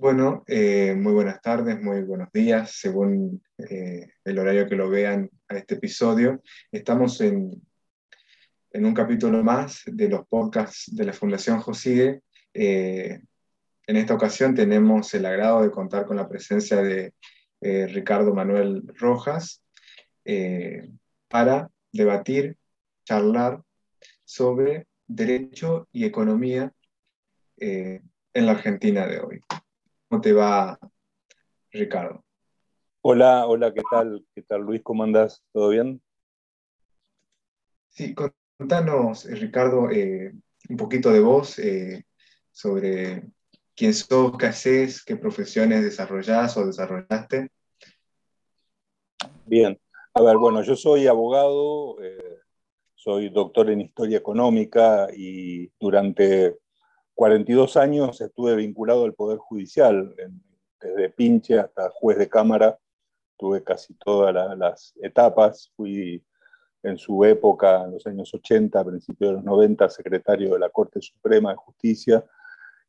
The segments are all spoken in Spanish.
Bueno, eh, muy buenas tardes, muy buenos días, según eh, el horario que lo vean a este episodio. Estamos en, en un capítulo más de los podcasts de la Fundación Joside. Eh, en esta ocasión tenemos el agrado de contar con la presencia de Ricardo Manuel Rojas para debatir, charlar sobre derecho y economía en la Argentina de hoy. ¿Cómo te va, Ricardo? Hola, hola, ¿qué tal? ¿Qué tal, Luis? ¿Cómo andás? ¿Todo bien? Sí, contanos, eh, Ricardo, eh, un poquito de vos eh, sobre quién sos, qué haces, qué profesiones desarrollás o desarrollaste. Bien, a ver, bueno, yo soy abogado, soy doctor en historia económica y durante 42 años estuve vinculado al Poder Judicial, desde pinche hasta juez de cámara, tuve casi todas las etapas, fui en su época, en los años 80, a principios de los 90, secretario de la Corte Suprema de Justicia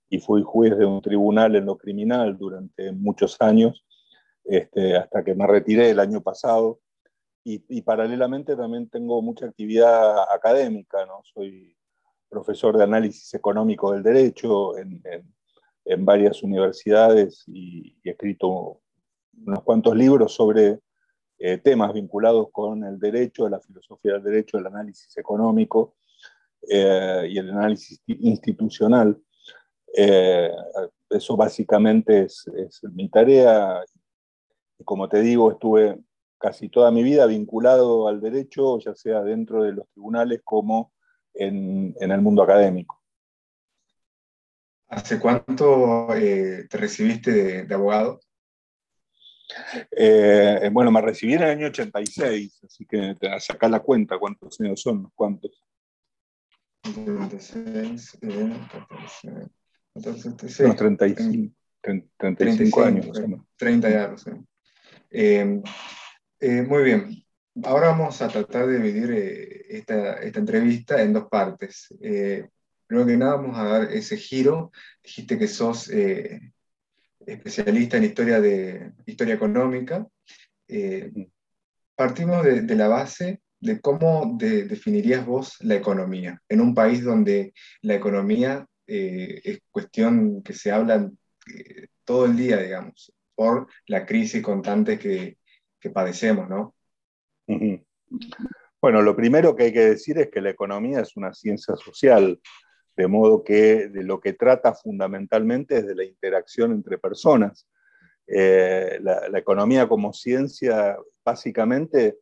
y fui juez de un tribunal en lo criminal durante muchos años, este, hasta que me retiré el año pasado. Y, y, paralelamente también tengo mucha actividad académica, ¿no? Soy profesor de análisis económico del derecho en, varias universidades y, he escrito unos cuantos libros sobre eh, temas vinculados con el derecho, la filosofía del derecho, el análisis económico eh, y el análisis institucional. Eh, eso básicamente es, es, mi tarea. Y como te digo, estuve casi toda mi vida vinculado al derecho, ya sea dentro de los tribunales como en, el mundo académico. ¿Hace cuánto eh, te recibiste de, abogado? Eh, bueno, me recibí en el año 86, así que te sacar la cuenta cuántos años son, cuántos. 36, eh, 35, 35, 35 años. 30 ya, eh, muy bien. Ahora vamos a tratar de dividir eh, esta, esta, entrevista en dos partes. Eh, primero que nada vamos a dar ese giro. Dijiste que sos eh, especialista en historia, de, historia económica. partimos de, de, la base de cómo definirías vos la economía en un país donde la economía es cuestión que se habla todo el día, digamos, por la crisis constante que, que padecemos, ¿no? Bueno, lo primero que hay que decir es que la economía es una ciencia social, de modo que de lo que trata fundamentalmente es de la interacción entre personas. Eh, la, economía como ciencia básicamente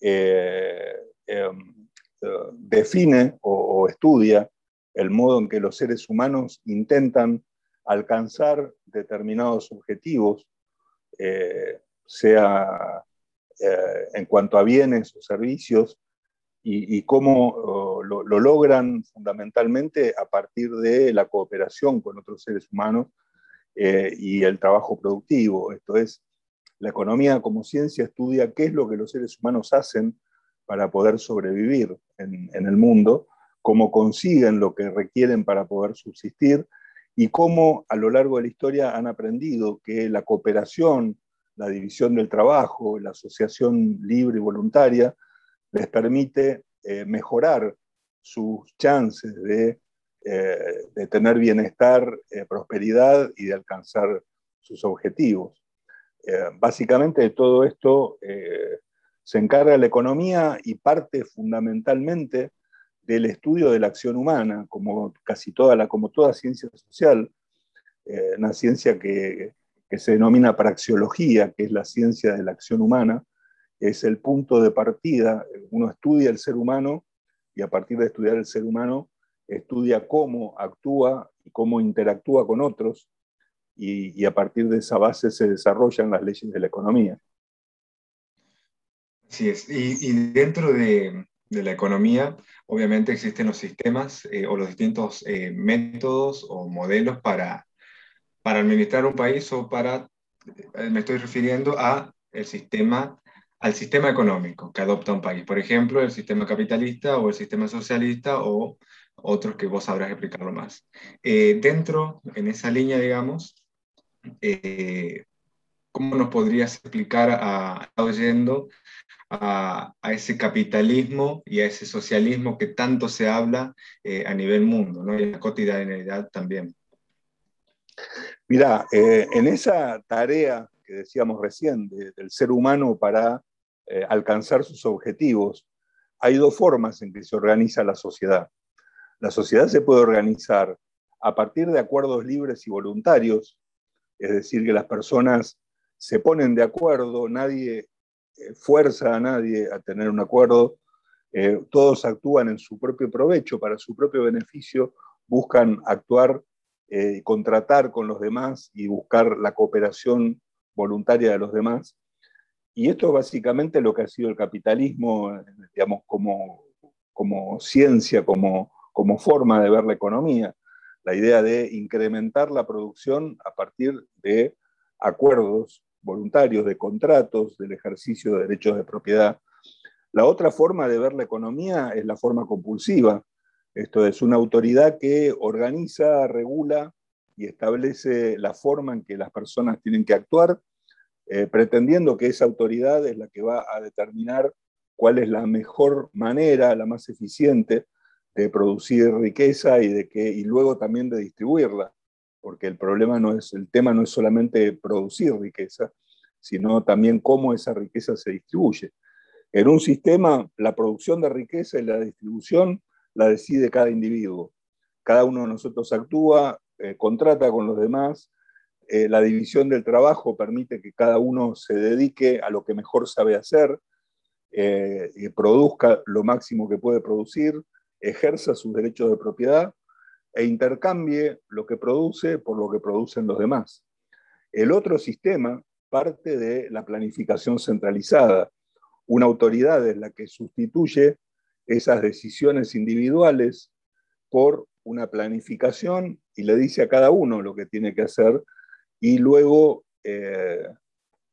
eh, em, define o, estudia el modo en que los seres humanos intentan alcanzar determinados objetivos, eh, sea eh, en cuanto a bienes o servicios y, cómo oh, lo, logran fundamentalmente a partir de la cooperación con otros seres humanos eh, y el trabajo productivo. Esto es, la economía como ciencia estudia qué es lo que los seres humanos hacen para poder sobrevivir en, en el mundo, cómo consiguen lo que requieren para poder subsistir y cómo a lo largo de la historia han aprendido que la cooperación la división del trabajo, la asociación libre y voluntaria, les permite eh, mejorar sus chances de, eh, tener bienestar, eh, prosperidad y de alcanzar sus objetivos. básicamente de todo esto se encarga la economía y parte fundamentalmente del estudio de la acción humana, como casi toda, la, como toda ciencia social, una ciencia que que se denomina praxiología, que es la ciencia de la acción humana, es el punto de partida. Uno estudia el ser humano y a partir de estudiar el ser humano estudia cómo actúa y cómo interactúa con otros y, a partir de esa base se desarrollan las leyes de la economía. Así es. Y, dentro de, la economía, obviamente existen los sistemas eh, o los distintos eh, métodos o modelos para para administrar un país o para, eh, me estoy refiriendo a el sistema, al sistema económico que adopta un país. Por ejemplo, el sistema capitalista o el sistema socialista o otros que vos sabrás explicarlo más. Eh, dentro, en esa línea, digamos, ¿cómo nos podrías explicar a, oyendo a, ese capitalismo y a ese socialismo que tanto se habla a nivel mundo ¿no? y la cotidianidad también? Mira, en esa tarea que decíamos recién del ser humano para alcanzar sus objetivos, hay dos formas en que se organiza la sociedad. La sociedad se puede organizar a partir de acuerdos libres y voluntarios, es decir, que las personas se ponen de acuerdo, nadie eh, fuerza a nadie a tener un acuerdo, eh, todos actúan en su propio provecho, para su propio beneficio, buscan actuar eh, contratar con los demás y buscar la cooperación voluntaria de los demás. Y esto es básicamente lo que ha sido el capitalismo, digamos, como, como ciencia, como, como forma de ver la economía. La idea de incrementar la producción a partir de acuerdos voluntarios, de contratos, del ejercicio de derechos de propiedad. La otra forma de ver la economía es la forma compulsiva. Esto es una autoridad que organiza, regula y establece la forma en que las personas tienen que actuar eh, pretendiendo que esa autoridad es la que va a determinar cuál es la mejor manera, la más eficiente de producir riqueza y, de que, y luego también de distribuirla, porque el problema no es, el tema no es solamente producir riqueza, sino también cómo esa riqueza se distribuye. En un sistema, la producción de riqueza y la distribución la decide cada individuo. Cada uno de nosotros actúa, eh, contrata con los demás, eh, la división del trabajo permite que cada uno se dedique a lo que mejor sabe hacer, eh, y produzca lo máximo que puede producir, ejerza sus derechos de propiedad e intercambie lo que produce por lo que producen los demás. El otro sistema parte de la planificación centralizada. Una autoridad es la que sustituye esas decisiones individuales por una planificación y le dice a cada uno lo que tiene que hacer y luego eh,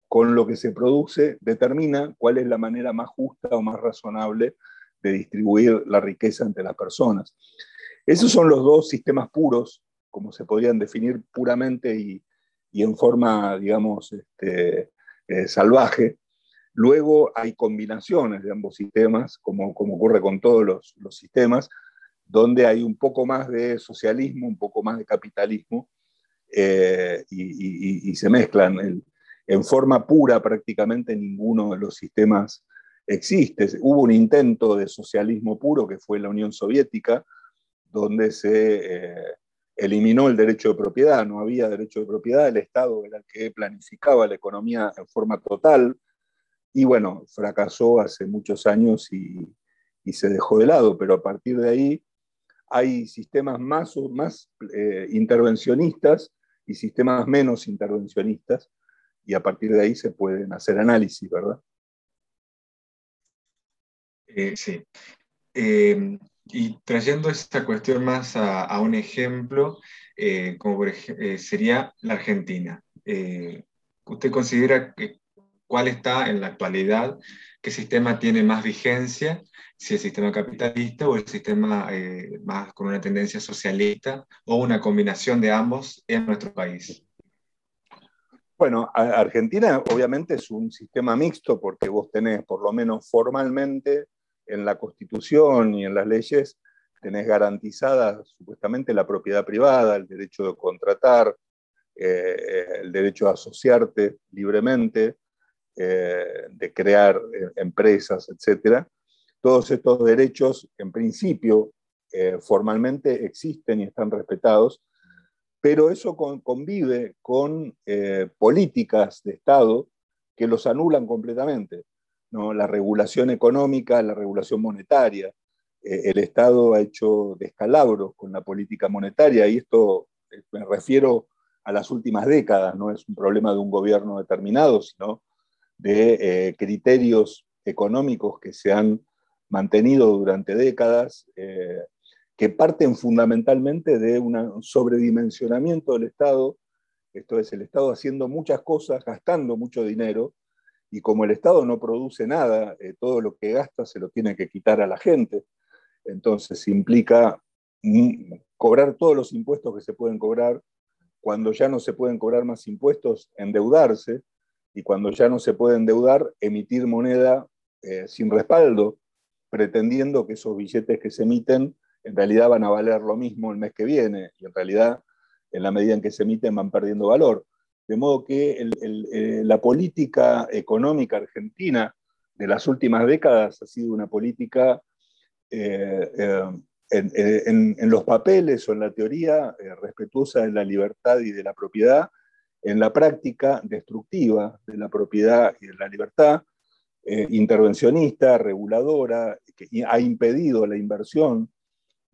con lo que se produce determina cuál es la manera más justa o más razonable de distribuir la riqueza entre las personas. Esos son los dos sistemas puros, como se podrían definir puramente y, en forma, digamos, este, eh, salvaje. Luego hay combinaciones de ambos sistemas, como, ocurre con todos los, los sistemas, donde hay un poco más de socialismo, un poco más de capitalismo, eh, y, se mezclan. En, forma pura prácticamente ninguno de los sistemas existe. Hubo un intento de socialismo puro que fue la Unión Soviética, donde se eh, eliminó el derecho de propiedad, no había derecho de propiedad, el Estado era el que planificaba la economía en forma total, y bueno, fracasó hace muchos años y, se dejó de lado, pero a partir de ahí hay sistemas más, más eh, intervencionistas y sistemas menos intervencionistas, y a partir de ahí se pueden hacer análisis, ¿verdad? Eh, sí. Em, y trayendo esta cuestión más a, un ejemplo, eh, como sería la Argentina. ¿Usted considera que, cuál está en la actualidad, qué sistema tiene más vigencia si el sistema capitalista o el sistema eh, más con una tendencia socialista o una combinación de ambos en nuestro país. Bueno, Argentina obviamente es un sistema mixto porque vos tenés, por lo menos formalmente, en la Constitución y en las leyes, tenés garantizada supuestamente la propiedad privada, el derecho de contratar, eh, el derecho a asociarte libremente, eh, de crear empresas, etcétera todos estos derechos, en principio, eh, formalmente existen y están respetados, pero eso convive con eh, políticas de Estado que los anulan completamente. ¿no? La regulación económica, la regulación monetaria. Eh, el Estado ha hecho descalabros con la política monetaria y esto me refiero a las últimas décadas, no es un problema de un gobierno determinado, sino de criterios económicos que se han mantenido durante décadas, eh, que parten fundamentalmente de un sobredimensionamiento del Estado, esto es, el Estado haciendo muchas cosas, gastando mucho dinero, y como el Estado no produce nada, eh, todo lo que gasta se lo tiene que quitar a la gente, entonces implica cobrar todos los impuestos que se pueden cobrar, cuando ya no se pueden cobrar más impuestos, endeudarse, y cuando ya no se puede endeudar, emitir moneda eh, sin respaldo, pretendiendo que esos billetes que se emiten en realidad van a valer lo mismo el mes que viene, y en realidad, en la medida en que se emiten, van perdiendo valor. De modo que eh, la política económica argentina de las últimas décadas ha sido una política eh, en, los papeles o en la teoría respetuosa de la libertad y de la propiedad, en la práctica destructiva de la propiedad y de la libertad, eh, intervencionista, reguladora, que ha impedido la inversión.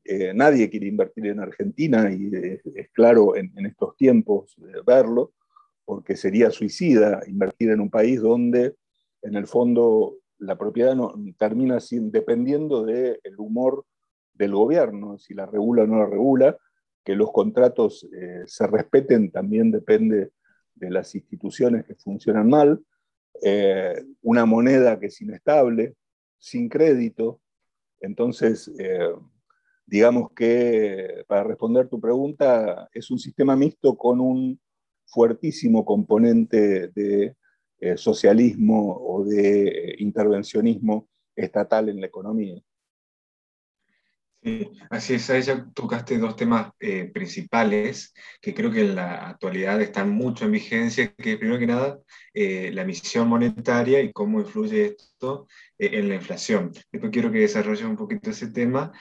Eh, nadie quiere invertir en Argentina y es claro en, estos tiempos verlo, porque sería suicida invertir en un país donde en el fondo la propiedad no, termina sin, dependiendo del humor del gobierno, si la regula o no la regula, que los contratos eh, se respeten también depende de las instituciones que funcionan mal, eh, una moneda que es inestable, sin crédito. Entonces, eh, digamos que para responder tu pregunta, es un sistema mixto con un fuertísimo componente de socialismo o de intervencionismo estatal en la economía. Sí, así es, ahí ya tocaste dos temas eh, principales que creo que en la actualidad están mucho en vigencia, que primero que nada eh, la emisión monetaria y cómo influye esto eh, en la inflación. Después quiero que desarrolles un poquito ese tema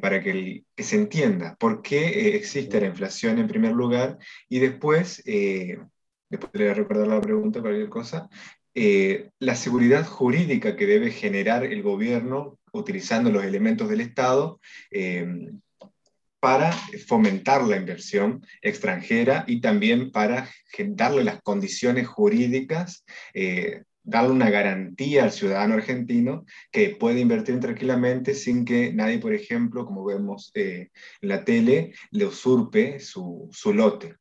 para que, que, se entienda por qué existe la inflación en primer lugar y después, después le voy a recordar la pregunta, cualquier cosa, la seguridad jurídica que debe generar el gobierno utilizando los elementos del Estado eh, para fomentar la inversión extranjera y también para darle las condiciones jurídicas, eh, darle una garantía al ciudadano argentino que puede invertir tranquilamente sin que nadie, por ejemplo, como vemos eh, en la tele, le usurpe su, su lote.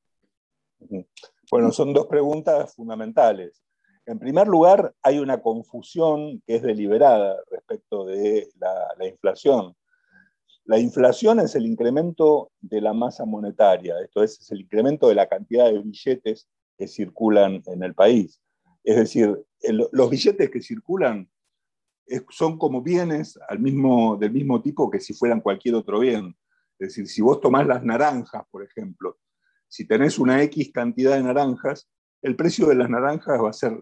Bueno, son dos preguntas fundamentales. En primer lugar, hay una confusión que es deliberada respecto de la, inflación. La inflación es el incremento de la masa monetaria, esto es, es el incremento de la cantidad de billetes que circulan en el país. Es decir, los billetes que circulan son como bienes al mismo, del mismo tipo que si fueran cualquier otro bien. Es decir, si vos tomás las naranjas, por ejemplo, si tenés una X cantidad de naranjas, el precio de las naranjas va a ser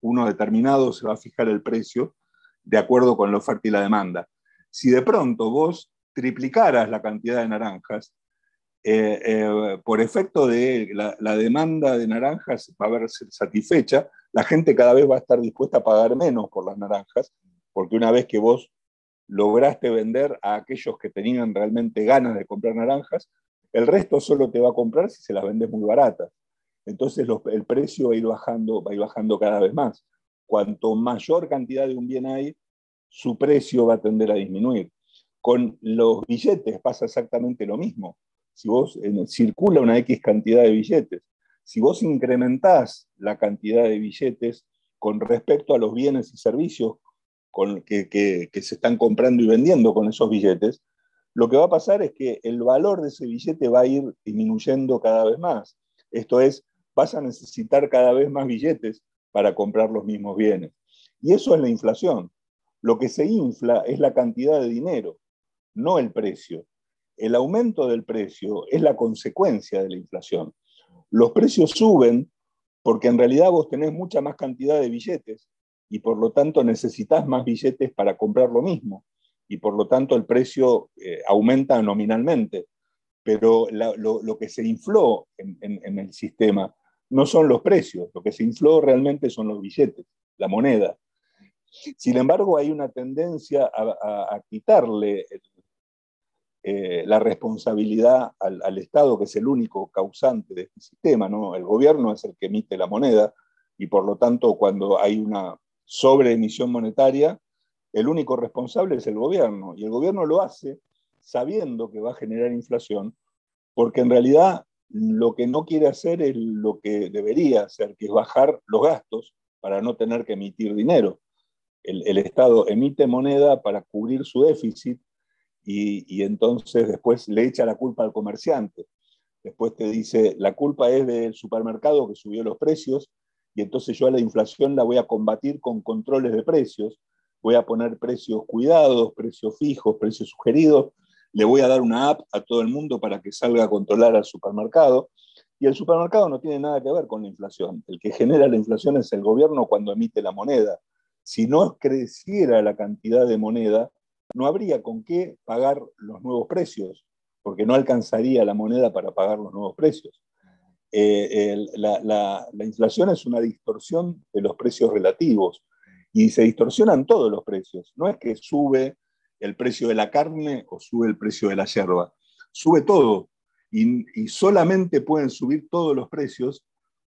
uno determinado se va a fijar el precio de acuerdo con la oferta y la demanda. Si de pronto vos triplicaras la cantidad de naranjas, eh, eh, por efecto de la, demanda de naranjas va a verse satisfecha, la gente cada vez va a estar dispuesta a pagar menos por las naranjas, porque una vez que vos lograste vender a aquellos que tenían realmente ganas de comprar naranjas, el resto solo te va a comprar si se las vendes muy baratas entonces el precio va a, ir bajando, va a ir bajando cada vez más. Cuanto mayor cantidad de un bien hay, su precio va a tender a disminuir. Con los billetes pasa exactamente lo mismo. Si vos circula una X cantidad de billetes, si vos incrementás la cantidad de billetes con respecto a los bienes y servicios que, que se están comprando y vendiendo con esos billetes, lo que va a pasar es que el valor de ese billete va a ir disminuyendo cada vez más. Esto es, vas a necesitar cada vez más billetes para comprar los mismos bienes. Y eso es la inflación. Lo que se infla es la cantidad de dinero, no el precio. El aumento del precio es la consecuencia de la inflación. Los precios suben porque en realidad vos tenés mucha más cantidad de billetes y por lo tanto necesitas más billetes para comprar lo mismo y por lo tanto el precio eh, aumenta nominalmente. Pero lo, que se infló en el sistema no son los precios, lo que se infló realmente son los billetes, la moneda. Sin embargo, hay una tendencia a, quitarle eh, la responsabilidad al, Estado, que es el único causante de este sistema. ¿no? El gobierno es el que emite la moneda y por lo tanto cuando hay una sobreemisión monetaria, el único responsable es el gobierno. Y el gobierno lo hace sabiendo que va a generar inflación, porque en realidad lo que no quiere hacer es lo que debería hacer, que es bajar los gastos para no tener que emitir dinero. El, Estado emite moneda para cubrir su déficit y, entonces después le echa la culpa al comerciante. después te dice, la culpa es del supermercado que subió los precios y entonces yo a la inflación la voy a combatir con controles de precios, voy a poner precios cuidados, precios fijos, precios sugeridos, le voy a dar una app a todo el mundo para que salga a controlar al supermercado. Y el supermercado no tiene nada que ver con la inflación. El que genera la inflación es el gobierno cuando emite la moneda. Si no creciera la cantidad de moneda, no habría con qué pagar los nuevos precios, porque no alcanzaría la moneda para pagar los nuevos precios. Eh, la, inflación es una distorsión de los precios relativos y se distorsionan todos los precios. No es que sube el precio de la carne o sube el precio de la yerba, sube todo y, solamente pueden subir todos los precios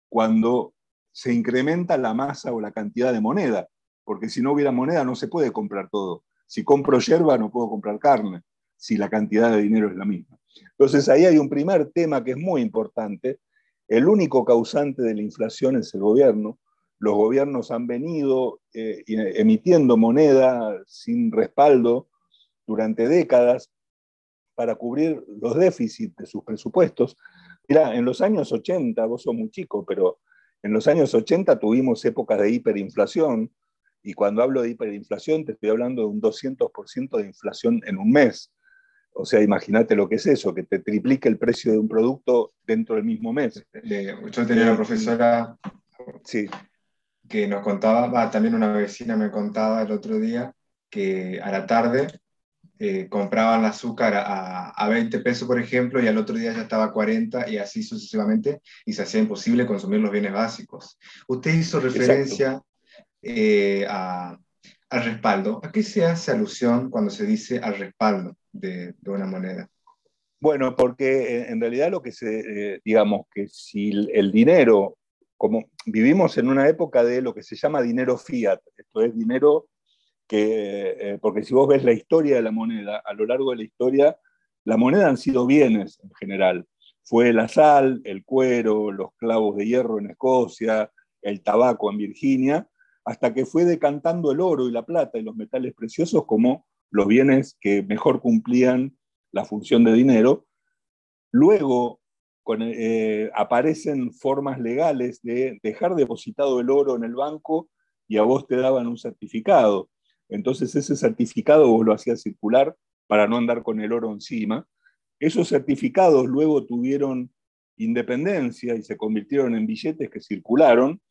cuando se incrementa la masa o la cantidad de moneda, porque si no hubiera moneda no se puede comprar todo. Si compro yerba no puedo comprar carne, si la cantidad de dinero es la misma. Entonces ahí hay un primer tema que es muy importante. El único causante de la inflación es el gobierno. Los gobiernos han venido eh, emitiendo moneda sin respaldo durante décadas para cubrir los déficits de sus presupuestos. Mira, en los años 80, vos sos muy chico, pero en los años 80 tuvimos épocas de hiperinflación, y cuando hablo de hiperinflación te estoy hablando de un 200% de inflación en un mes. O sea, imagínate lo que es eso, que te triplique el precio de un producto dentro del mismo mes. Yo tenía una profesora sí. que nos contaba, también una vecina me contaba el otro día, que a la tarde eh, compraban el azúcar a, a, 20 pesos, por ejemplo, y al otro día ya estaba a 40 y así sucesivamente, y se hacía imposible consumir los bienes básicos. Usted hizo referencia eh, a, al respaldo. ¿A qué se hace alusión cuando se dice al respaldo de, de una moneda? Bueno, porque en realidad lo que se, eh, digamos que si el dinero, como vivimos en una época de lo que se llama dinero fiat, esto es dinero que, eh, porque si vos ves la historia de la moneda, a lo largo de la historia, la moneda han sido bienes en general. Fue la sal, el cuero, los clavos de hierro en Escocia, el tabaco en Virginia, hasta que fue decantando el oro y la plata y los metales preciosos como los bienes que mejor cumplían la función de dinero. Luego eh, aparecen formas legales de dejar depositado el oro en el banco y a vos te daban un certificado. Entonces ese certificado vos lo hacías circular para no andar con el oro encima. Esos certificados luego tuvieron independencia y se convirtieron en billetes que circularon.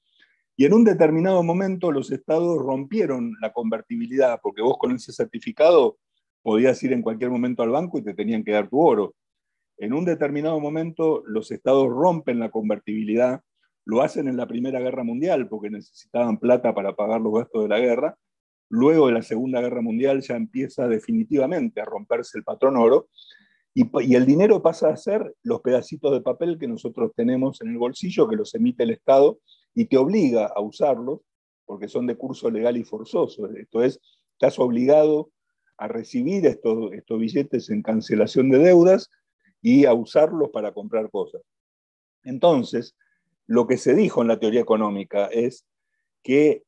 Y en un determinado momento los estados rompieron la convertibilidad, porque vos con ese certificado podías ir en cualquier momento al banco y te tenían que dar tu oro. En un determinado momento los estados rompen la convertibilidad, lo hacen en la Primera Guerra Mundial porque necesitaban plata para pagar los gastos de la guerra, Luego de la Segunda Guerra Mundial ya empieza definitivamente a romperse el patrón oro y, el dinero pasa a ser los pedacitos de papel que nosotros tenemos en el bolsillo, que los emite el Estado y te obliga a usarlos porque son de curso legal y forzoso. Esto es, estás obligado a recibir estos, estos billetes en cancelación de deudas y a usarlos para comprar cosas. Entonces, lo que se dijo en la teoría económica es que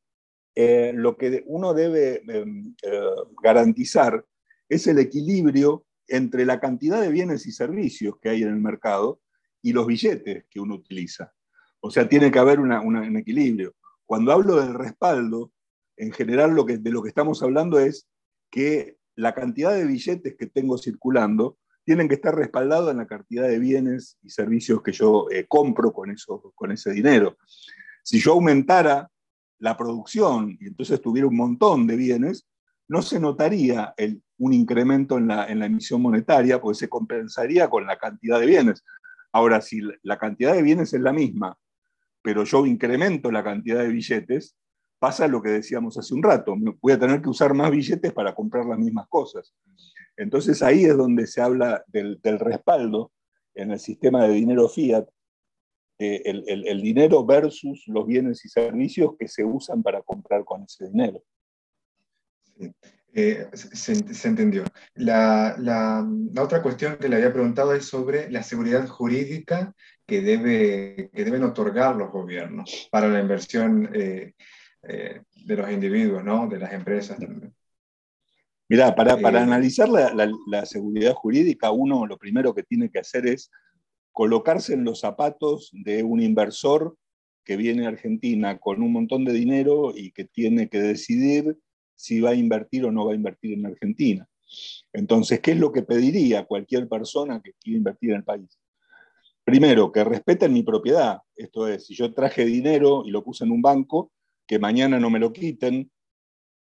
eh, lo que uno debe em, eh, garantizar es el equilibrio entre la cantidad de bienes y servicios que hay en el mercado y los billetes que uno utiliza. O sea, tiene que haber un equilibrio. Cuando hablo del respaldo, en general de lo que estamos hablando es que la cantidad de billetes que tengo circulando tienen que estar respaldados en la cantidad de bienes y servicios que yo eh, compro con, eso, con ese dinero. Si yo aumentara la producción y entonces tuviera un montón de bienes, no se notaría un incremento en la, emisión monetaria, porque se compensaría con la cantidad de bienes. Ahora, si la cantidad de bienes es la misma, pero yo incremento la cantidad de billetes, pasa lo que decíamos hace un rato, voy a tener que usar más billetes para comprar las mismas cosas. Entonces ahí es donde se habla del respaldo en el sistema de dinero fiat, eh, el, dinero versus los bienes y servicios que se usan para comprar con ese dinero. Eh, se, entendió. La, otra cuestión que le había preguntado es sobre la seguridad jurídica que, debe, que deben otorgar los gobiernos para la inversión eh, de los individuos, ¿no? de las empresas también. Mirá, para, para analizar la, la seguridad jurídica, uno lo primero que tiene que hacer es colocarse en los zapatos de un inversor que viene a Argentina con un montón de dinero y que tiene que decidir si va a invertir o no va a invertir en Argentina. Entonces, ¿qué es lo que pediría cualquier persona que quiera invertir en el país? Primero, que respeten mi propiedad. Esto es, si yo traje dinero y lo puse en un banco, que mañana no me lo quiten,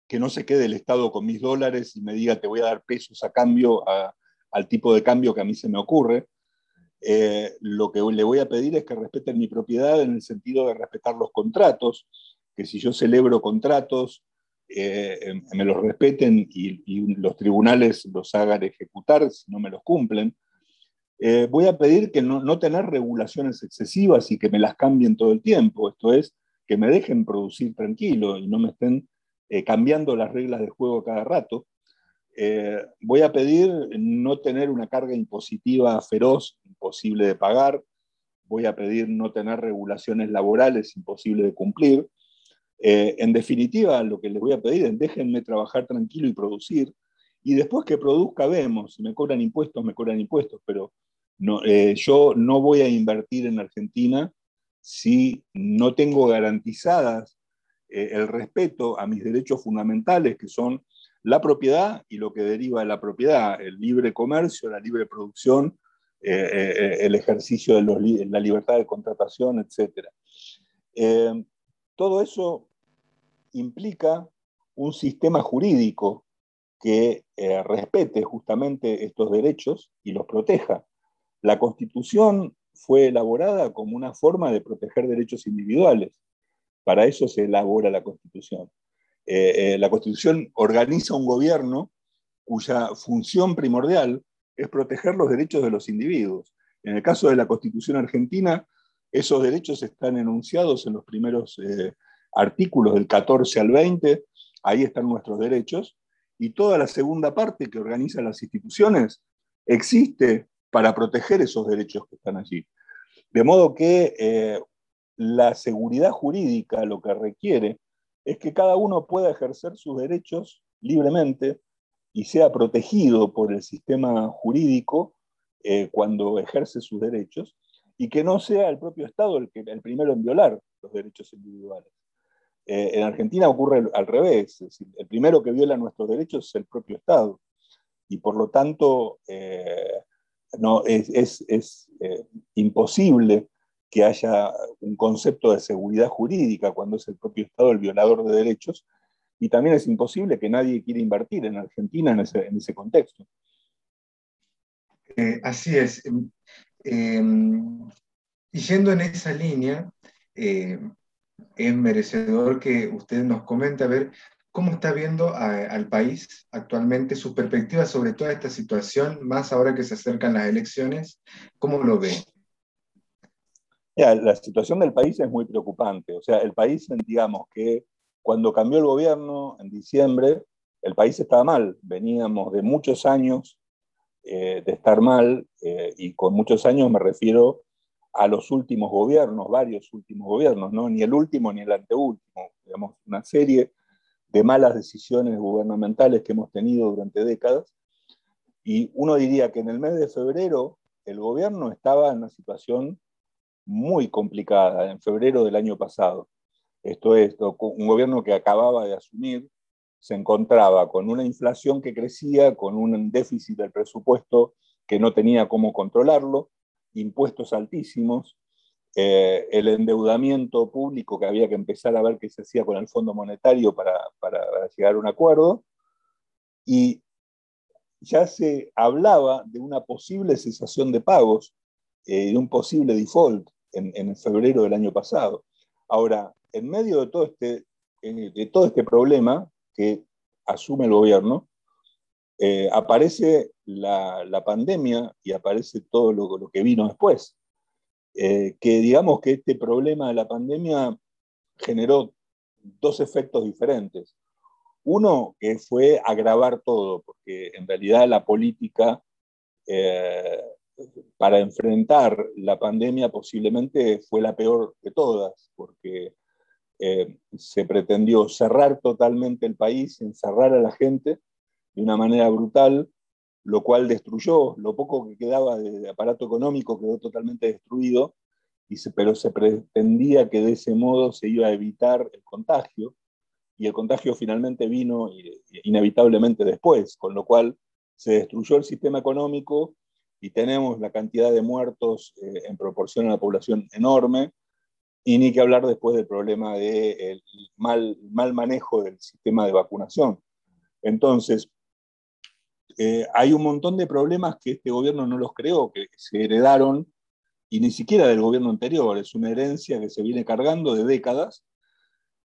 que no se quede el Estado con mis dólares y me diga te voy a dar pesos a cambio, al tipo de cambio que a mí se me ocurre. Eh, lo que le voy a pedir es que respeten mi propiedad en el sentido de respetar los contratos, que si yo celebro contratos, eh, em, me los respeten y, los tribunales los hagan ejecutar si no me los cumplen. Eh, voy a pedir que no, no, tener regulaciones excesivas y que me las cambien todo el tiempo, esto es, que me dejen producir tranquilo y no me estén cambiando las reglas de juego cada rato. Eh, voy a pedir no tener una carga impositiva feroz, imposible de pagar. Voy a pedir no tener regulaciones laborales imposibles de cumplir. Eh, en definitiva, lo que les voy a pedir es déjenme trabajar tranquilo y producir. Y después que produzca, vemos. Si me cobran impuestos, me cobran impuestos. Pero no, eh, yo no voy a invertir en Argentina si no tengo garantizadas el respeto a mis derechos fundamentales, que son la propiedad y lo que deriva de la propiedad, el libre comercio, la libre producción, eh, eh, el ejercicio de la libertad de contratación, etc. Eh, todo eso implica un sistema jurídico que respete justamente estos derechos y los proteja. La Constitución fue elaborada como una forma de proteger derechos individuales. Para eso se elabora la Constitución. Eh, eh, la Constitución organiza un gobierno cuya función primordial es proteger los derechos de los individuos. En el caso de la Constitución argentina, esos derechos están enunciados en los primeros eh, artículos del 14 al 20, ahí están nuestros derechos, y toda la segunda parte que organiza las instituciones existe para proteger esos derechos que están allí. De modo que la seguridad jurídica lo que requiere es que cada uno pueda ejercer sus derechos libremente y sea protegido por el sistema jurídico eh, cuando ejerce sus derechos y que no sea el propio Estado el, que, el primero en violar los derechos individuales. Eh, en Argentina ocurre al revés, el primero que viola nuestros derechos es el propio Estado y por lo tanto eh, no, es, es, es imposible que haya un concepto de seguridad jurídica cuando es el propio Estado el violador de derechos, y también es imposible que nadie quiera invertir en Argentina en ese, contexto. Eh, así es. Em, em, y yendo en esa línea, eh, es merecedor que usted nos comente a ver cómo está viendo al país actualmente, su perspectiva sobre toda esta situación, más ahora que se acercan las elecciones, ¿cómo lo ve? La situación del país es muy preocupante. O sea, el país, digamos que cuando cambió el gobierno en diciembre, el país estaba mal. Veníamos de muchos años eh, de estar mal, eh, y con muchos años me refiero a los últimos gobiernos, varios últimos gobiernos, ¿no? ni el último ni el anteúltimo, digamos, una serie de malas decisiones gubernamentales que hemos tenido durante décadas. Y uno diría que en el mes de febrero el gobierno estaba en una situación muy complicada en febrero del año pasado. Esto es, un gobierno que acababa de asumir se encontraba con una inflación que crecía, con un déficit del presupuesto que no tenía cómo controlarlo, impuestos altísimos, eh, el endeudamiento público que había que empezar a ver qué se hacía con el Fondo Monetario para, para llegar a un acuerdo, y ya se hablaba de una posible cesación de pagos, eh, de un posible default en, febrero del año pasado. Ahora, en medio de todo este, eh, de todo este problema que asume el gobierno, eh, aparece la, pandemia y aparece todo lo, que vino después. Eh, que digamos que este problema de la pandemia generó dos efectos diferentes. Uno que fue agravar todo, porque en realidad la política para enfrentar la pandemia posiblemente fue la peor de todas, porque eh, se pretendió cerrar totalmente el país, encerrar a la gente de una manera brutal, lo cual destruyó, lo poco que quedaba de aparato económico quedó totalmente destruido, pero se pretendía que de ese modo se iba a evitar el contagio, y el contagio finalmente vino inevitablemente después, con lo cual se destruyó el sistema económico y tenemos la cantidad de muertos eh, en proporción a la población enorme, y ni que hablar después del problema del mal, mal manejo del sistema de vacunación. Entonces, eh, hay un montón de problemas que este gobierno no los creó, que se heredaron y ni siquiera del gobierno anterior, es una herencia que se viene cargando de décadas,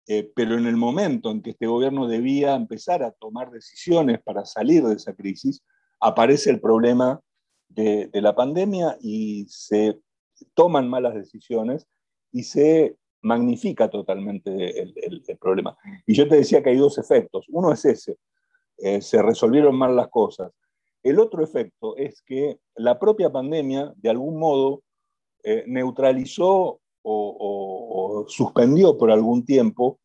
eh, pero en el momento en que este gobierno debía empezar a tomar decisiones para salir de esa crisis, aparece el problema de, la pandemia y se toman malas decisiones y se magnifica totalmente el, problema. Y yo te decía que hay dos efectos. Uno es ese, eh, se resolvieron mal las cosas. El otro efecto es que la propia pandemia, de algún modo, eh, neutralizó o, suspendió por algún tiempo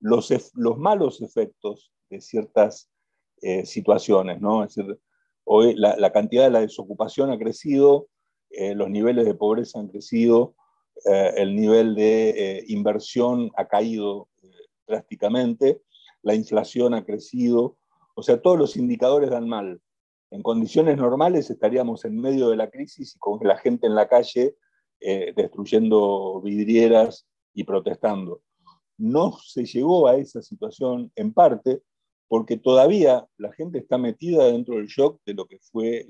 los, los malos efectos de ciertas eh, situaciones. ¿no? Es decir, hoy la, cantidad de la desocupación ha crecido, los niveles de pobreza han crecido, el nivel de inversión ha caído drásticamente, la inflación ha crecido, o sea, todos los indicadores dan mal. En condiciones normales estaríamos en medio de la crisis y con la gente en la calle eh, destruyendo vidrieras y protestando. No se llegó a esa situación en parte porque todavía la gente está metida dentro del shock de lo que fue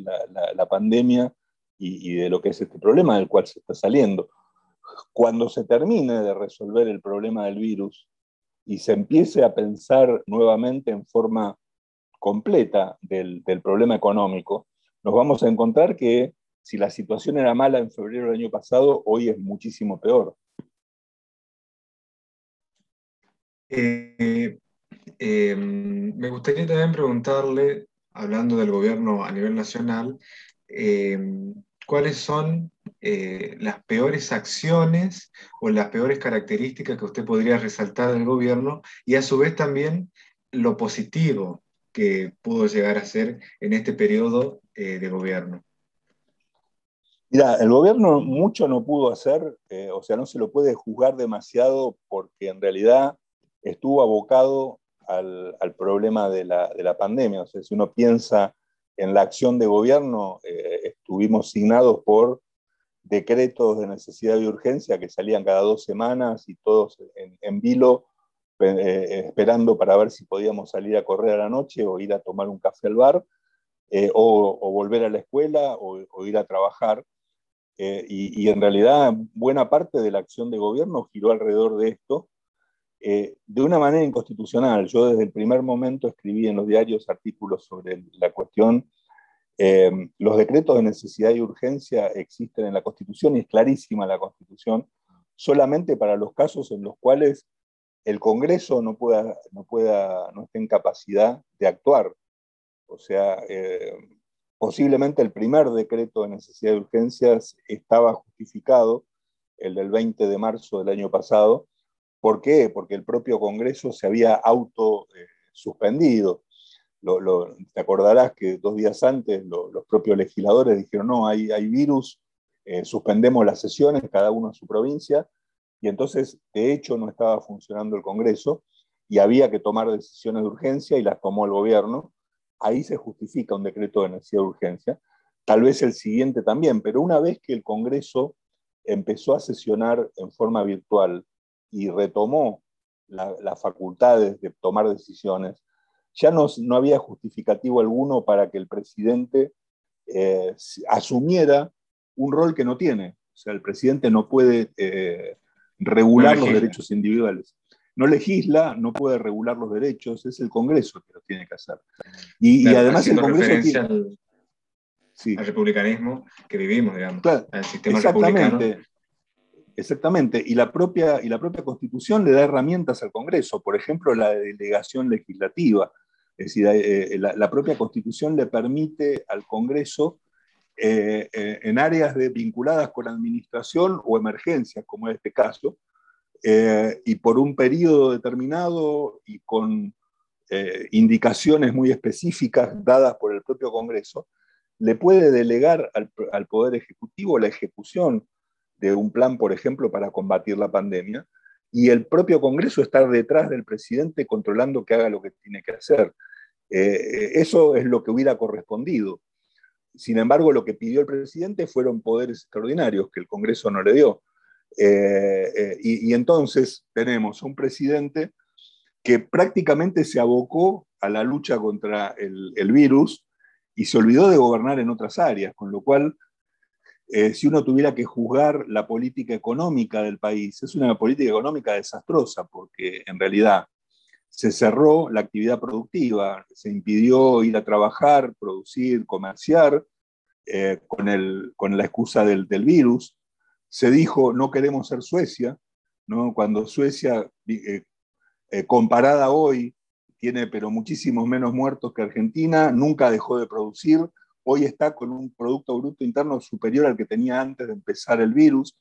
la, pandemia y, de lo que es este problema del cual se está saliendo. Cuando se termine de resolver el problema del virus y se empiece a pensar nuevamente en forma completa del, problema económico, nos vamos a encontrar que si la situación era mala en febrero del año pasado, hoy es muchísimo peor. Eh, eh, me gustaría también preguntarle, hablando del gobierno a nivel nacional, eh, cuáles son las peores acciones o las peores características que usted podría resaltar del gobierno y a su vez también lo positivo que pudo llegar a ser en este periodo eh, de gobierno? Mira, el gobierno mucho no pudo hacer, eh, o sea, no se lo puede juzgar demasiado porque en realidad estuvo abocado al, problema de la, pandemia. O sea, si uno piensa en la acción de gobierno, eh, estuvimos signados por decretos de necesidad y urgencia que salían cada dos semanas y todos en, vilo eh, esperando para ver si podíamos salir a correr a la noche o ir a tomar un café al bar, eh, o, volver a la escuela o, ir a trabajar. Y, en realidad buena parte de la acción de gobierno giró alrededor de esto, de una manera inconstitucional. Yo desde el primer momento escribí en los diarios artículos sobre la cuestión. los decretos de necesidad y urgencia existen en la Constitución y es clarísima la Constitución, solamente para los casos en los cuales el Congreso no, pueda, no, pueda, no esté en capacidad de actuar. O sea, eh, posiblemente el primer decreto de necesidad de urgencias estaba justificado, el del 20 de marzo del año pasado. ¿Por qué? Porque el propio Congreso se había auto eh, suspendido. te acordarás que dos días antes los propios legisladores dijeron, no, hay, virus, eh, suspendemos las sesiones, cada uno en su provincia, y entonces, de hecho, no estaba funcionando el Congreso y había que tomar decisiones de urgencia y las tomó el gobierno. Ahí se justifica un decreto de necesidad de urgencia. Tal vez el siguiente también, pero una vez que el Congreso empezó a sesionar en forma virtual y retomó las facultades de tomar decisiones, ya no, no, había justificativo alguno para que el presidente eh, asumiera un rol que no tiene. O sea, el presidente no puede eh, regular los derechos individuales. No legisla, no puede regular los derechos, es el Congreso que lo tiene que hacer. Y, además el Congreso tiene... al, al, republicanismo que vivimos, digamos, al sistema exactamente, republicano. Exactamente, y la, propia, y la propia Constitución le da herramientas al Congreso, por ejemplo, la delegación legislativa. Es decir, eh, la, propia Constitución le permite al Congreso eh, eh, en áreas vinculadas con administración o emergencias, como en este caso, eh, y por un periodo determinado y con indicaciones muy específicas dadas por el propio Congreso, le puede delegar al, Poder Ejecutivo la ejecución de un plan, por ejemplo, para combatir la pandemia, y el propio Congreso estar detrás del presidente controlando que haga lo que tiene que hacer. Eh, eso es lo que hubiera correspondido. Sin embargo, lo que pidió el presidente fueron poderes extraordinarios que el Congreso no le dio. Eh, eh, y, entonces tenemos un presidente que prácticamente se abocó a la lucha contra el, virus y se olvidó de gobernar en otras áreas, con lo cual, eh, si uno tuviera que juzgar la política económica del país, es una política económica desastrosa, porque en realidad se cerró la actividad productiva, se impidió ir a trabajar, producir, comerciar, con, el, con, la excusa del, del virus se dijo no queremos ser Suecia, ¿no? cuando Suecia, eh, eh, comparada hoy, tiene pero muchísimos menos muertos que Argentina, nunca dejó de producir, hoy está con un Producto Bruto Interno superior al que tenía antes de empezar el virus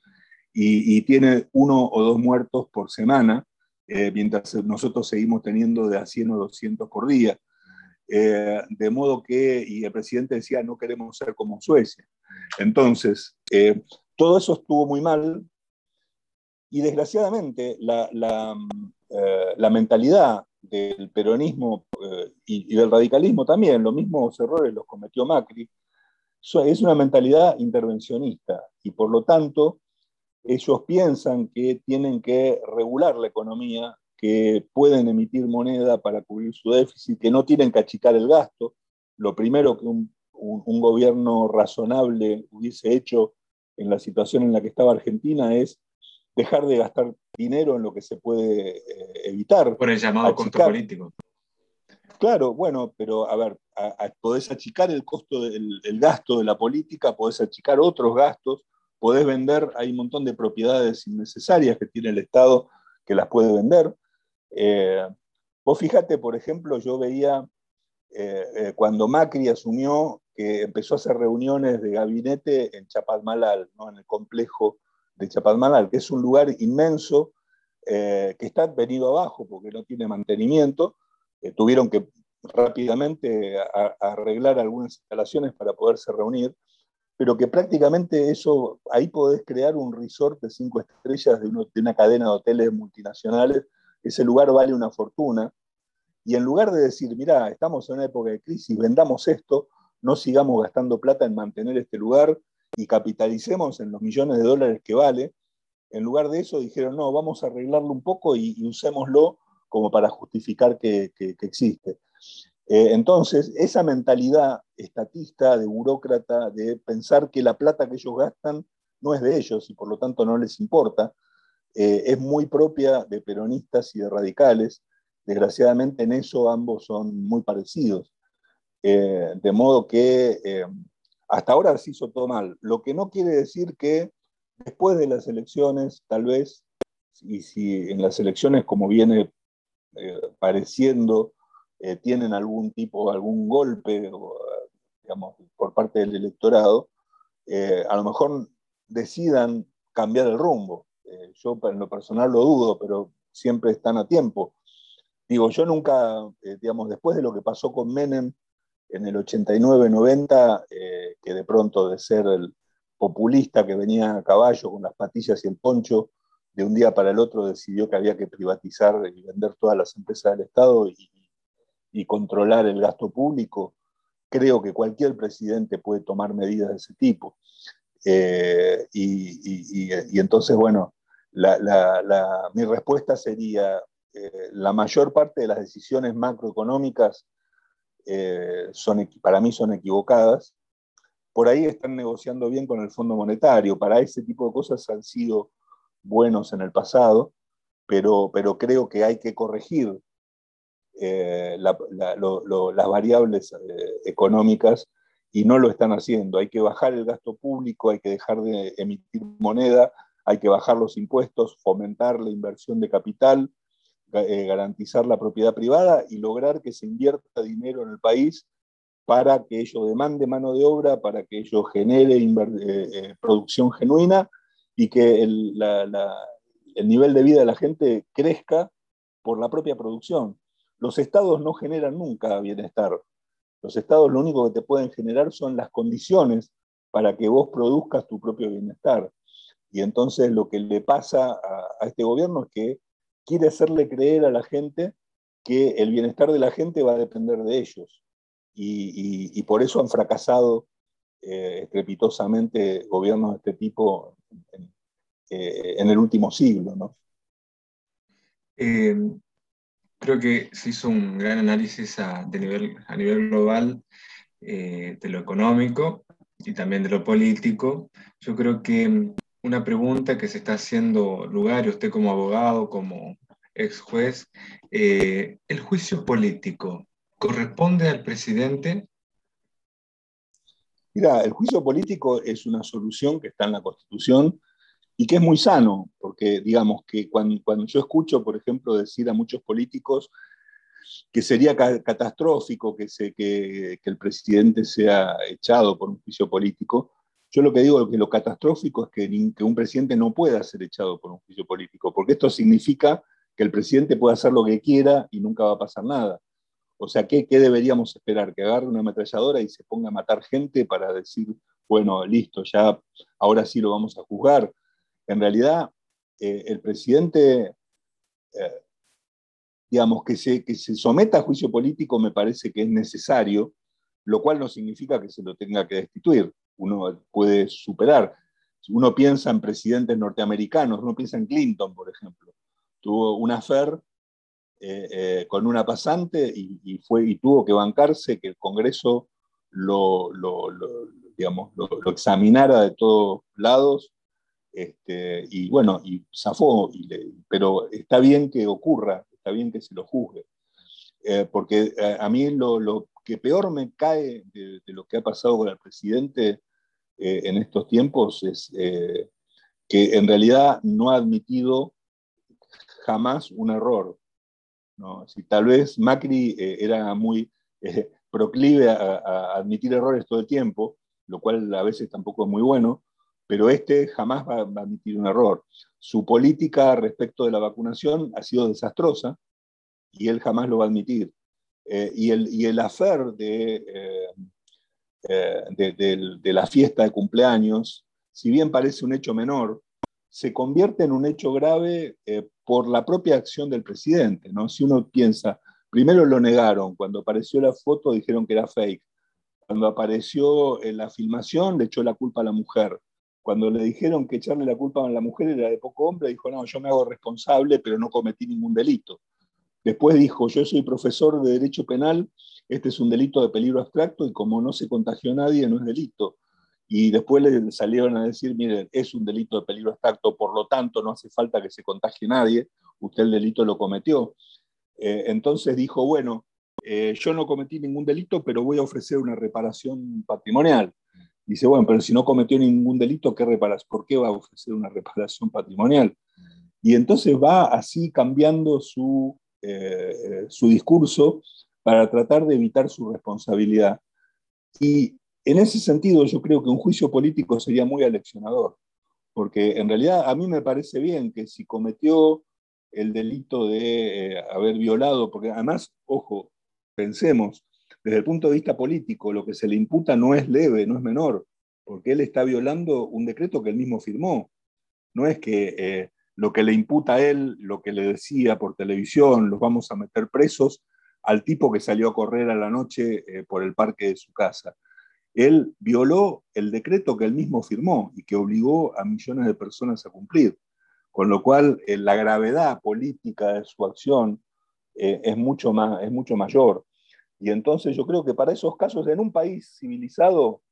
y, tiene uno o dos muertos por semana, eh, mientras nosotros seguimos teniendo de a 100 o 200 por día. de modo que, y el presidente decía, no queremos ser como Suecia. Entonces, todo eso estuvo muy mal y desgraciadamente la, eh, mentalidad del peronismo eh, y, del radicalismo también, los mismos errores los cometió Macri, es una mentalidad intervencionista y por lo tanto ellos piensan que tienen que regular la economía, que pueden emitir moneda para cubrir su déficit, que no tienen que achicar el gasto. Lo primero que un gobierno razonable hubiese hecho en la situación en la que estaba Argentina es dejar de gastar dinero en lo que se puede eh, evitar. Por el llamado costo político. Claro, bueno, pero a ver, podés achicar el costo del gasto de la política, podés achicar otros gastos, podés vender, hay un montón de propiedades innecesarias que tiene el Estado que las puede vender. Eh, vos fíjate, por ejemplo, yo veía eh, cuando Macri asumió que empezó a hacer reuniones de gabinete en Chapadmalal, ¿no? en el complejo de Chapadmalal, que es un lugar inmenso eh, que está venido abajo porque no tiene mantenimiento. Eh, tuvieron que rápidamente arreglar algunas instalaciones para poderse reunir, pero que prácticamente eso, ahí podés crear un resort de cinco estrellas de, de una cadena de hoteles multinacionales. Ese lugar vale una fortuna. Y en lugar de decir, mira, estamos en una época de crisis, vendamos esto, no sigamos gastando plata en mantener este lugar y capitalicemos en los millones de dólares que vale. En lugar de eso dijeron, no, vamos a arreglarlo un poco y, usémoslo como para justificar que, existe. Eh, entonces, esa mentalidad estatista, de burócrata, de pensar que la plata que ellos gastan no es de ellos y por lo tanto no les importa, eh, es muy propia de peronistas y de radicales. Desgraciadamente en eso ambos son muy parecidos. Eh, de modo que hasta ahora se hizo todo mal. Lo que no quiere decir que después de las elecciones, tal vez, y si en las elecciones, como viene eh, pareciendo, tienen algún tipo, algún golpe, digamos, por parte del electorado, a lo mejor decidan cambiar el rumbo. yo en lo personal lo dudo, pero siempre están a tiempo. Digo, yo nunca, digamos, después de lo que pasó con Menem, en el 89-90, eh, que de pronto de ser el populista que venía a caballo con las patillas y el poncho, de un día para el otro decidió que había que privatizar y vender todas las empresas del Estado y, controlar el gasto público, creo que cualquier presidente puede tomar medidas de ese tipo. Eh, y, entonces, bueno, mi respuesta sería, eh, la mayor parte de las decisiones macroeconómicas eh, son, para mí son equivocadas. Por ahí están negociando bien con el Fondo Monetario. Para ese tipo de cosas han sido buenos en el pasado, pero, pero creo que hay que corregir eh, las variables eh, económicas y no lo están haciendo. Hay que bajar el gasto público, hay que dejar de emitir moneda, hay que bajar los impuestos, fomentar la inversión de capital, eh, garantizar la propiedad privada y lograr que se invierta dinero en el país para que ello demande mano de obra, para que ello genere eh, eh, producción genuina y que el, el nivel de vida de la gente crezca por la propia producción. Los estados no generan nunca bienestar. Los estados lo único que te pueden generar son las condiciones para que vos produzcas tu propio bienestar. Y entonces lo que le pasa a, este gobierno es que quiere hacerle creer a la gente que el bienestar de la gente va a depender de ellos. Y, por eso han fracasado eh, estrepitosamente gobiernos de este tipo en, eh, el último siglo. ¿no? Eh, creo que se hizo un gran análisis a, nivel, a nivel global de lo económico y también de lo político. Yo creo que una pregunta que se está haciendo lugar, y usted como abogado, como ex juez, eh, ¿el juicio político corresponde al presidente? Mira, el juicio político es una solución que está en la Constitución y que es muy sano, porque digamos que cuando, cuando yo escucho, por ejemplo, decir a muchos políticos que sería catastrófico que, se, que, que el presidente sea echado por un juicio político, yo lo que digo que lo catastrófico es que, un presidente no pueda ser echado por un juicio político, porque esto significa que el presidente puede hacer lo que quiera y nunca va a pasar nada. O sea, ¿qué, deberíamos esperar? ¿Que agarre una ametralladora y se ponga a matar gente para decir, bueno, listo, ya ahora sí lo vamos a juzgar? En realidad, eh, el presidente, eh, digamos, que que se someta a juicio político me parece que es necesario, lo cual no significa que se lo tenga que destituir uno puede superar. Uno piensa en presidentes norteamericanos, uno piensa en Clinton, por ejemplo, tuvo una affair eh, eh, con una pasante y, fue, y tuvo que bancarse que el Congreso lo, digamos, lo, examinara de todos lados este, y bueno, y zafó, pero está bien que ocurra, está bien que se lo juzgue. Eh, porque a, mí lo, que peor me cae de, de, lo que ha pasado con el presidente eh, en estos tiempos es eh, que en realidad no ha admitido jamás un error. Si tal vez Macri eh, era muy proclive a, admitir errores todo el tiempo, lo cual a veces tampoco es muy bueno, pero este jamás va, a admitir un error. Su política respecto de la vacunación ha sido desastrosa y él jamás lo va a admitir. y, el, y el afer de eh, de, la fiesta de cumpleaños, si bien parece un hecho menor, se convierte en un hecho grave eh, por la propia acción del presidente. ¿no? Si uno piensa, primero lo negaron, cuando apareció la foto dijeron que era fake, cuando apareció en la filmación le echó la culpa a la mujer, cuando le dijeron que echarle la culpa a la mujer era de poco hombre, dijo, no, yo me hago responsable, pero no cometí ningún delito. Después dijo, yo soy profesor de Derecho Penal, este es un delito de peligro abstracto y como no se contagió nadie, no es delito. Y después le salieron a decir, miren, es un delito de peligro abstracto, por lo tanto no hace falta que se contagie nadie, usted el delito lo cometió. Eh, entonces dijo, bueno, eh, yo no cometí ningún delito, pero voy a ofrecer una reparación patrimonial. Dice, bueno, pero si no cometió ningún delito, ¿qué reparas? ¿Por qué va a ofrecer una reparación patrimonial? Y entonces va así cambiando su eh, su discurso para tratar de evitar su responsabilidad. Y en ese sentido yo creo que un juicio político sería muy aleccionador, porque en realidad a mí me parece bien que si cometió el delito de eh, haber violado, porque además, ojo, pensemos, desde el punto de vista político, lo que se le imputa no es leve, no es menor, porque él está violando un decreto que él mismo firmó. No es que eh, lo que le imputa a él, lo que le decía por televisión, los vamos a meter presos, al tipo que salió a correr a la noche eh, por el parque de su casa. Él violó el decreto que él mismo firmó y que obligó a millones de personas a cumplir, con lo cual eh, la gravedad política de su acción eh, es, mucho más, es mucho mayor. Y entonces yo creo que para esos casos en un país civilizado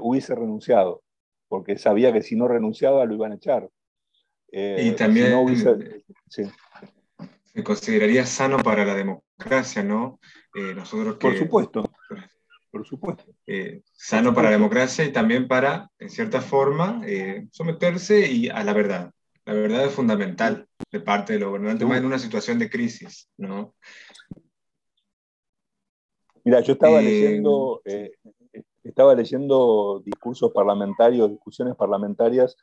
hubiese renunciado, porque sabía que si no renunciaba lo iban a echar y también se consideraría sano para la democracia, ¿no? Eh, nosotros por supuesto, por supuesto. Eh, sano para la democracia y también para, en cierta forma, someterse y a la verdad. La verdad es fundamental de parte de los gobernantes, más en una situación de crisis, ¿no? Mira, yo estaba leyendo, estaba leyendo discursos parlamentarios, discusiones parlamentarias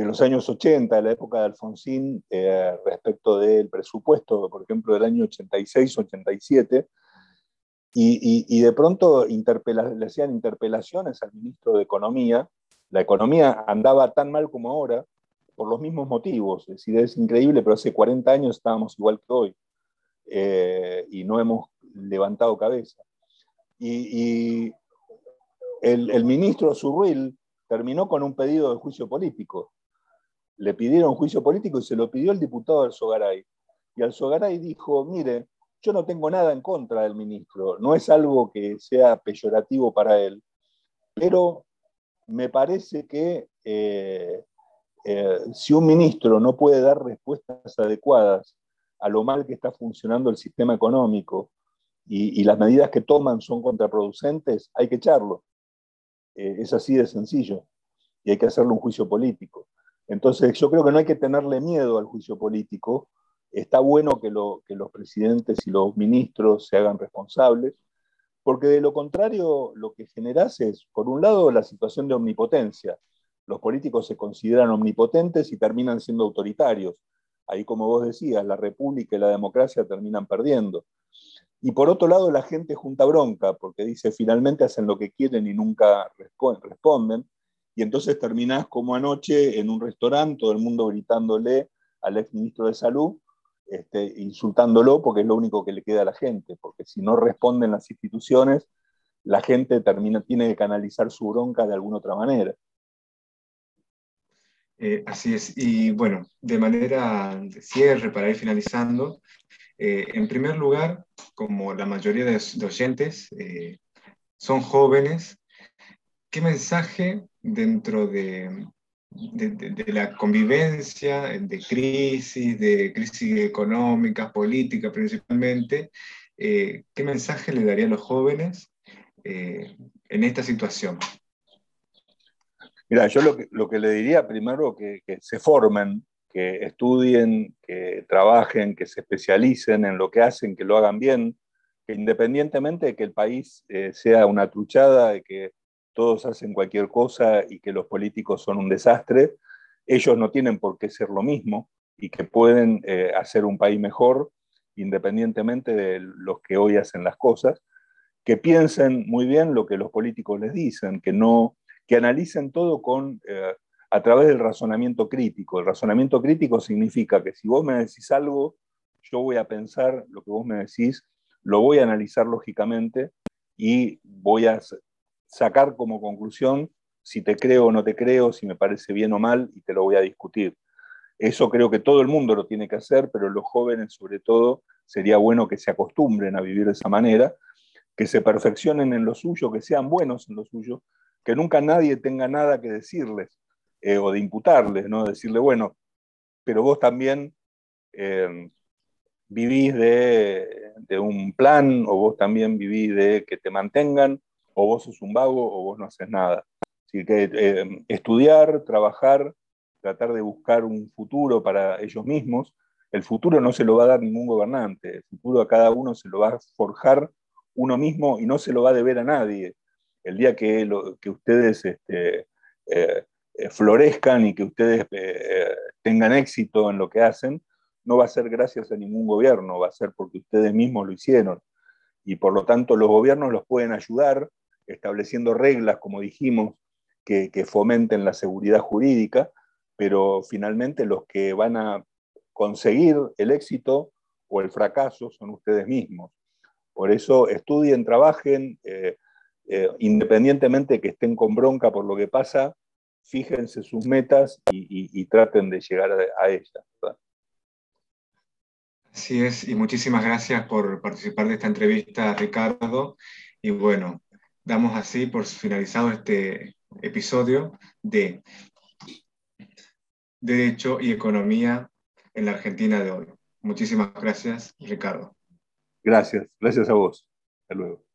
de los años 80, de la época de Alfonsín, eh, respecto del presupuesto, por ejemplo, del año 86-87, Y, de pronto le hacían interpelaciones al ministro de Economía. La economía andaba tan mal como ahora por los mismos motivos. Es decir, es increíble, pero hace 40 años estábamos igual que hoy eh, y no hemos levantado cabeza. Y, el, el, ministro Zurril terminó con un pedido de juicio político. Le pidieron juicio político y se lo pidió el diputado Alzogaray. Y Alzogaray dijo, mire, yo no tengo nada en contra del ministro, no es algo que sea peyorativo para él, pero me parece que eh, eh, si un ministro no puede dar respuestas adecuadas a lo mal que está funcionando el sistema económico y, las medidas que toman son contraproducentes, hay que echarlo. Eh, es así de sencillo y hay que hacerle un juicio político. Entonces yo creo que no hay que tenerle miedo al juicio político, está bueno que, los presidentes y los ministros se hagan responsables, porque de lo contrario lo que generas es, por un lado, la situación de omnipotencia. Los políticos se consideran omnipotentes y terminan siendo autoritarios. Ahí, como vos decías, la república y la democracia terminan perdiendo. Y por otro lado, la gente junta bronca, porque dice, finalmente hacen lo que quieren y nunca responden. Y entonces terminás como anoche en un restaurante, todo el mundo gritándole al ex ministro de Salud, este, insultándolo porque es lo único que le queda a la gente, porque si no responden las instituciones, la gente termina, tiene que canalizar su bronca de alguna otra manera. Eh, así es, y bueno, de manera de cierre, para ir finalizando, eh, en primer lugar, como la mayoría de, los oyentes eh, son jóvenes, ¿qué mensaje dentro de, la convivencia, de crisis, de crisis económica, política principalmente, eh, ¿qué mensaje le daría a los jóvenes eh, en esta situación? Mira, yo lo que, lo le diría primero que, que se formen, que estudien, que trabajen, que se especialicen en lo que hacen, que lo hagan bien, que independientemente de que el país eh, sea una truchada, de que todos hacen cualquier cosa y que los políticos son un desastre, ellos no tienen por qué ser lo mismo y que pueden eh, hacer un país mejor independientemente de los que hoy hacen las cosas, que piensen muy bien lo que los políticos les dicen, que no que analicen todo con eh, a través del razonamiento crítico. El razonamiento crítico significa que si vos me decís algo, yo voy a pensar lo que vos me decís, lo voy a analizar lógicamente y voy a sacar como conclusión si te creo o no te creo, si me parece bien o mal, y te lo voy a discutir. Eso creo que todo el mundo lo tiene que hacer, pero los jóvenes sobre todo sería bueno que se acostumbren a vivir de esa manera, que se perfeccionen en lo suyo, que sean buenos en lo suyo, que nunca nadie tenga nada que decirles eh, o de imputarles, ¿no? Decirle, bueno, pero vos también eh, vivís de, de, un plan o vos también vivís de que te mantengan o vos sos un vago o vos no haces nada. Así que eh, estudiar, trabajar, tratar de buscar un futuro para ellos mismos. El futuro no se lo va a dar ningún gobernante, el futuro a cada uno se lo va a forjar uno mismo y no se lo va a deber a nadie. El día que, que ustedes este, eh, eh, florezcan y que ustedes tengan éxito en lo que hacen, no va a ser gracias a ningún gobierno, va a ser porque ustedes mismos lo hicieron. Y por lo tanto los gobiernos los pueden ayudar estableciendo reglas, como dijimos, que, fomenten la seguridad jurídica, pero finalmente los que van a conseguir el éxito o el fracaso son ustedes mismos. Por eso estudien, trabajen, eh, eh, independientemente de que estén con bronca por lo que pasa, fíjense sus metas y, traten de llegar a, a ellas. Así es, y muchísimas gracias por participar de esta entrevista, Ricardo. Y bueno, damos así por finalizado este episodio de Derecho y Economía en la Argentina de hoy. Muchísimas gracias, Ricardo. Gracias, gracias a vos. Hasta luego.